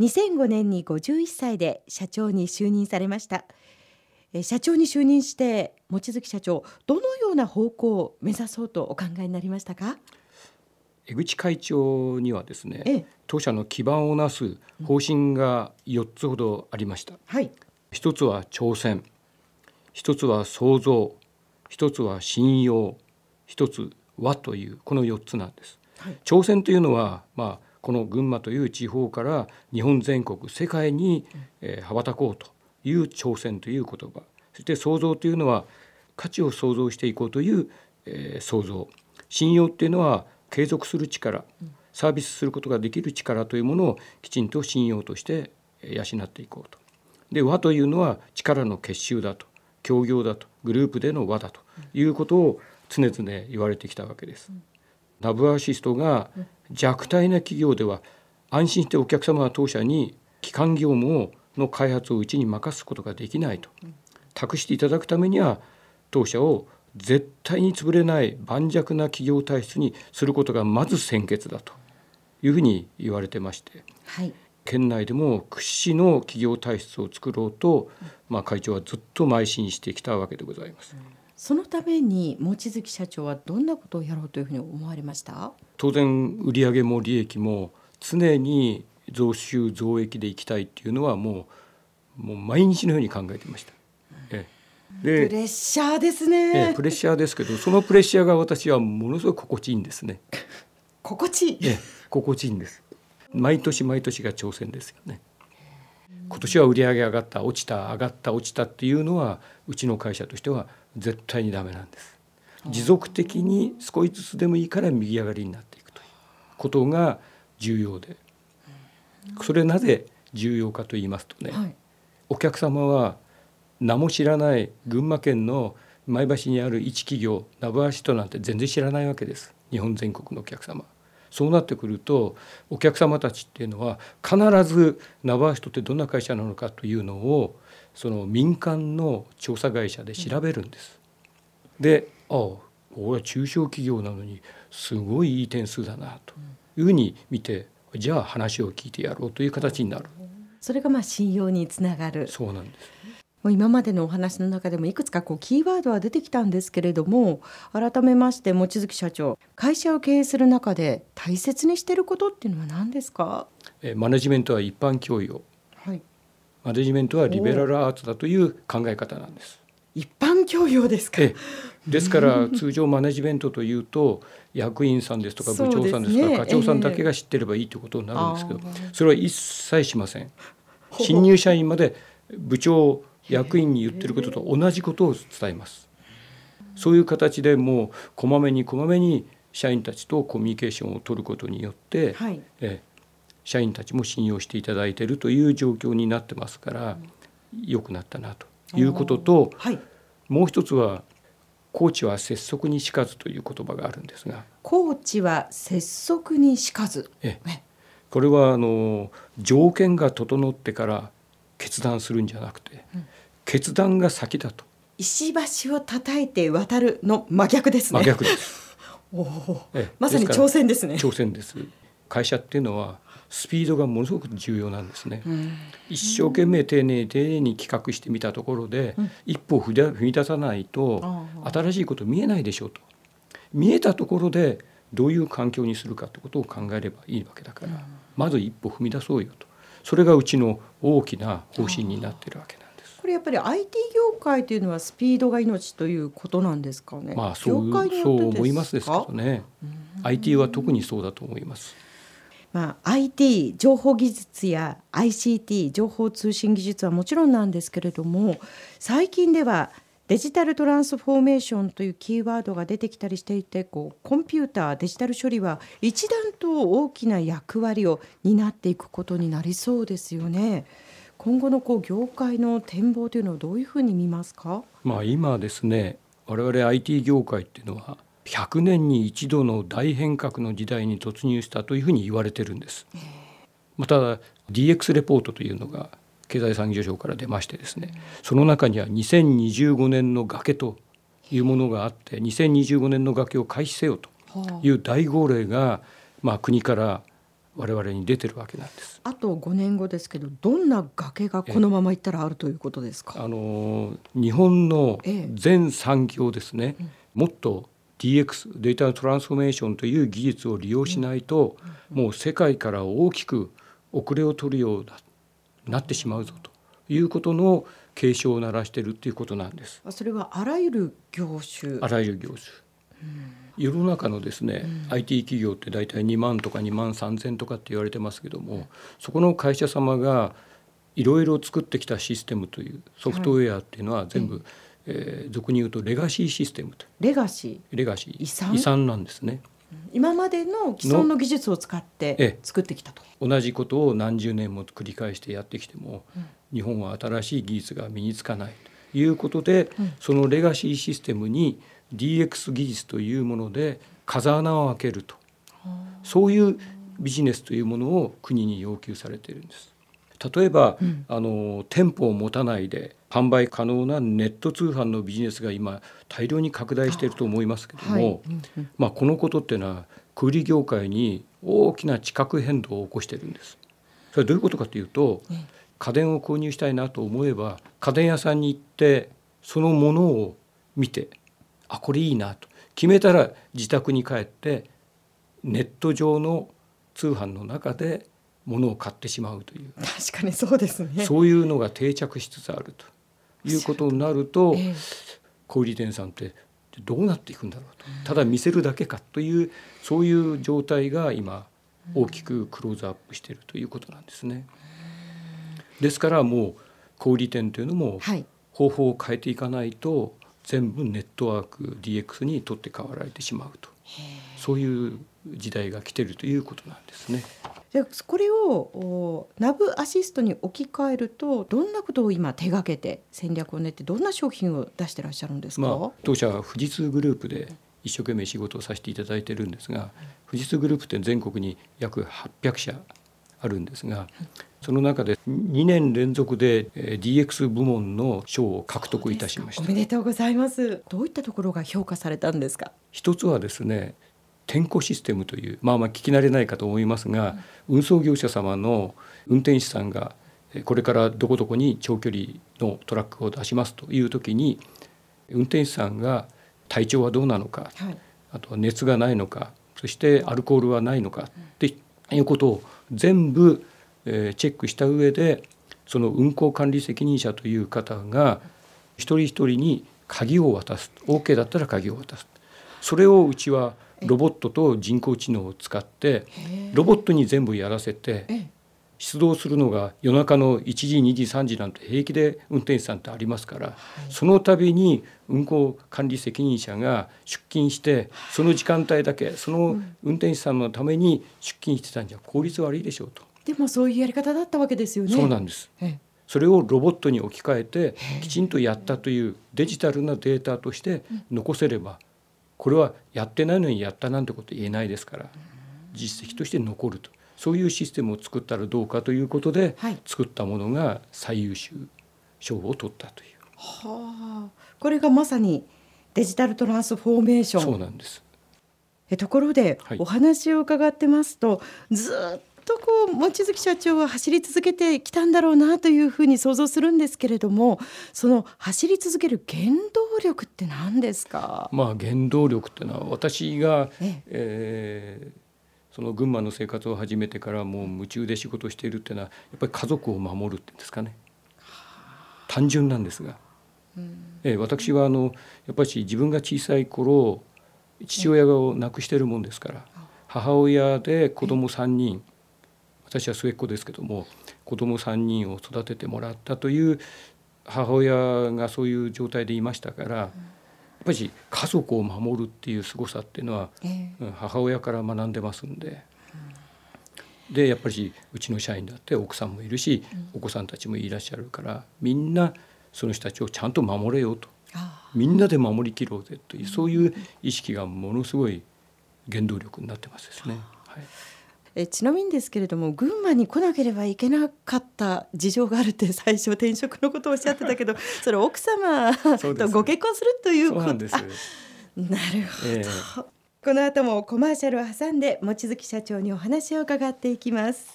2005年に51歳で社長に就任されました。え社長に就任して望月社長どのような方向を目指そうとお考えになりましたか？江口会長にはですね、ええ。当社の基盤をなす方針が4つほどありました。はい。一つは挑戦、一つは創造、一つは信用、一つ和というこの4つなんです。はい。挑戦というのは、まあ、この群馬という地方から日本全国世界に、えー羽ばたこうという挑戦という言葉そして創造というのは価値を創造していこうという、えー創造信用っていうのは継続する力サービスすることができる力というものをきちんと信用としてえー養っていこうと。で和というのは力の結集だと協業だとグループでの和だということを常々言われてきたわけです。ナブアシストが弱体な企業では安心してお客様は当社に基幹業務をの開発をうちに任すことができないと。託していただくためには当社を絶対に潰れない盤石な企業体質にすることがまず先決だと。いうふうに言われてましてはい。県内でも屈指の企業体質を作ろうと、まあ、会長はずっと邁進してきたわけでございます。そのために望月社長はどんなことをやろうというふうに思われました？当然売上も利益も常に増収増益でいきたいっていうのはもうもう毎日のように考えていました。ええでプレッシャーですえねえプレッシャーですけどそのプレッシャーが私はものすごく心地いいんですね。心地いいええ心地いいんです。毎年毎年が挑戦ですよね。今年は売上上がった落ちた上がった落ちたっていうのはうちの会社としては絶対にダメなんです。持続的に少しずつでもいいから右上がりになっていくということが重要で。それなぜ重要かと言いますとね、はい。お客様は名も知らない群馬県の前橋にある一企業ナブアシトなんて全然知らないわけです。日本全国のお客様。そうなってくるとお客様たちっていうのは必ずナブアシトってどんな会社なのかというのをその民間の調査会社で調べるんです。でああ俺は中小企業なのにすごいいい点数だなというふうに見てじゃあ話を聞いてやろうという形になるそれがまあ信用につながるそうなんです。もう今までのお話の中でもいくつかこうキーワードは出てきたんですけれども改めまして望月社長会社を経営する中で大切にしていることっていうのは何ですか？えーマネジメントは一般教養はいマネジメントはリベラルアーツだという考え方なんです。一般教養ですか？ええ。ですから通常マネジメントというと役員さんですとか部長さんですとか課長さんだけが知ってればいいということになるんですけどそれは一切しません。新入社員まで部長役員に言ってることと同じことを伝えます。そういう形でもうこまめにこまめに社員たちとコミュニケーションを取ることによって、はい。ええ社員たちも信用していただいているという状況になってますから良くなったなということとはい。もう一つは「コーチは拙速にしかず」という言葉があるんですが。コーチは拙速にしかず。ええ。えこれはあの条件が整ってから決断するんじゃなくて、決断が先だと。石橋を叩いて渡るの真逆ですね。真逆です。おおええ。まさに挑戦ですね。挑戦です。会社っていうのはスピードがものすごく重要なんですね。うん。一生懸命丁寧に丁寧に企画してみたところで、うん。一歩踏み出さないと新しいこと見えないでしょうと。見えたところでどういう環境にするかってことを考えればいいわけだから、まず一歩踏み出そうよと。それがうちの大きな方針になってるわけなんです。これやっぱり IT 業界というのはスピードが命ということなんですかね？まあそうそう思いますですけどね。IT は特にそうだと思います。まあ、IT 情報技術や ICT 情報通信技術はもちろんなんですけれども最近ではデジタルトランスフォーメーションというキーワードが出てきたりしていてこうコンピューターデジタル処理は一段と大きな役割を担っていくことになりそうですよね。今後のこう業界の展望というのはどういうふうに見ますか？まあ今ですね我々 IT 業界っていうのは100年に一度の大変革の時代に突入したというふうに言われてるんです。また DX レポートというのが経済産業省から出ましてですねその中には2025年の崖というものがあって2025年の崖を開始せよという大号令が、まあ、国から、我々に出てるわけなんです。あと5年後ですけどどんな崖がこのままいったらあるということですか？あの日本のええ全産業ですね、もっと DX データトランスフォーメーションという技術を利用しないと、もう世界から大きく遅れを取るようななってしまうぞということの警鐘を鳴らしているということなんです。それはあらゆる業種。あらゆる業種。世の中のですね、IT 企業って大体2万とか2万3千とかって言われてますけどもそこの会社様がいろいろ作ってきたシステムというソフトウェアっていうのは全部、えー俗に言うとレガシーシステムと。レガシー？レガシー。遺産？なんですね。今までの既存の技術を使っええて作ってきたと。同じことを何十年も繰り返してやってきても、日本は新しい技術が身につかないということで、そのレガシーシステムに DX 技術というもので風穴を開けると。そういうビジネスというものを国に要求されているんです。例えば、あの店舗を持たないで販売可能なネット通販のビジネスが今大量に拡大していると思いますけども、はい。うんうん。まあ、このことっていうのは小売業界に大きな地殻変動を起こしてるんです。それはどういうことかというとええ。家電を購入したいなと思えば家電屋さんに行ってそのものを見てあこれいいなと。決めたら自宅に帰ってネット上の通販の中で物を買ってしまうという確かにそうですね。そういうのが定着しつつあるということになるとええ小売店さんってどうなっていくんだろうとただ見せるだけかというそういう状態が今大きくクローズアップしているということなんですね。ですからもう小売店というのもはい。方法を変えていかないと全部ネットワーク DX に取って代わられてしまうとそういう時代が来ているということなんですね。でこれをおナブアシストに置き換えるとどんなことを今手がけて戦略を練ってどんな商品を出してらっしゃるんですか、まあ、当社は富士通グループで一生懸命仕事をさせていただいてるんですが富士通グループって全国に約800社あるんですがその中で2年連続でえー DX 部門の賞を獲得いたしました。おめでとうございます。どういったところが評価されたんですか？一つはですね天候システムというまあまあ聞き慣れないかと思いますが、運送業者様の運転手さんがえーこれからどこどこに長距離のトラックを出しますという時に運転手さんが体調はどうなのかはい。あとは熱がないのかそしてアルコールはないのかっていうことを全部、えーチェックした上でその運行管理責任者という方が一人一人に鍵を渡す OK だったら鍵を渡す。それをうちはロボットと人工知能を使ってロボットに全部やらせてええ。出動するのが夜中の1時2時3時なんて平気で運転手さんってありますから、その度に運行管理責任者が出勤してその時間帯だけその運転手さんのために出勤してたんじゃ効率悪いでしょうと、でもそういうやり方だったわけですよね。そうなんです。ええ。それをロボットに置き換えてきちんとやったというデジタルなデータとして残せればこれはやってないのにやったなんてこと言えないですから実績として残ると。そういうシステムを作ったらどうかということではい。作ったものが最優秀賞を取ったという。はあ。これがまさにデジタルトランスフォーメーション。そうなんです。えところで、はい。お話を伺ってますとずっとこう望月社長は走り続けてきたんだろうなというふうに想像するんですけれどもその走り続ける原動力って何ですか、まあ原動力っていうのは私が、ええ。ーその群馬の生活を始めてからもう夢中で仕事をしているっていうのはやっぱり家族を守るっていうんですかね。単純なんですが、えー私はあのやっぱり自分が小さい頃父親を亡くしてるもんですから母親で子供3人私は末っ子ですけども子供3人を育ててもらったという母親がそういう状態でいましたから、やっぱり家族を守るっていう凄さっていうのは母親から学んでますんで。でやっぱりうちの社員だって奥さんもいるし、お子さんたちもいらっしゃるからみんなその人たちをちゃんと守れようと。あみんなで守りきろうぜというそういう意識がものすごい原動力になってますですね。はい、えちなみにですけれども群馬に来なければいけなかった事情があるって最初転職のことをおっしゃってたけど それ奥様とご結婚するということ？なんです。あなるほど、ええ。この後もコマーシャルを挟んで望月社長にお話を伺っていきます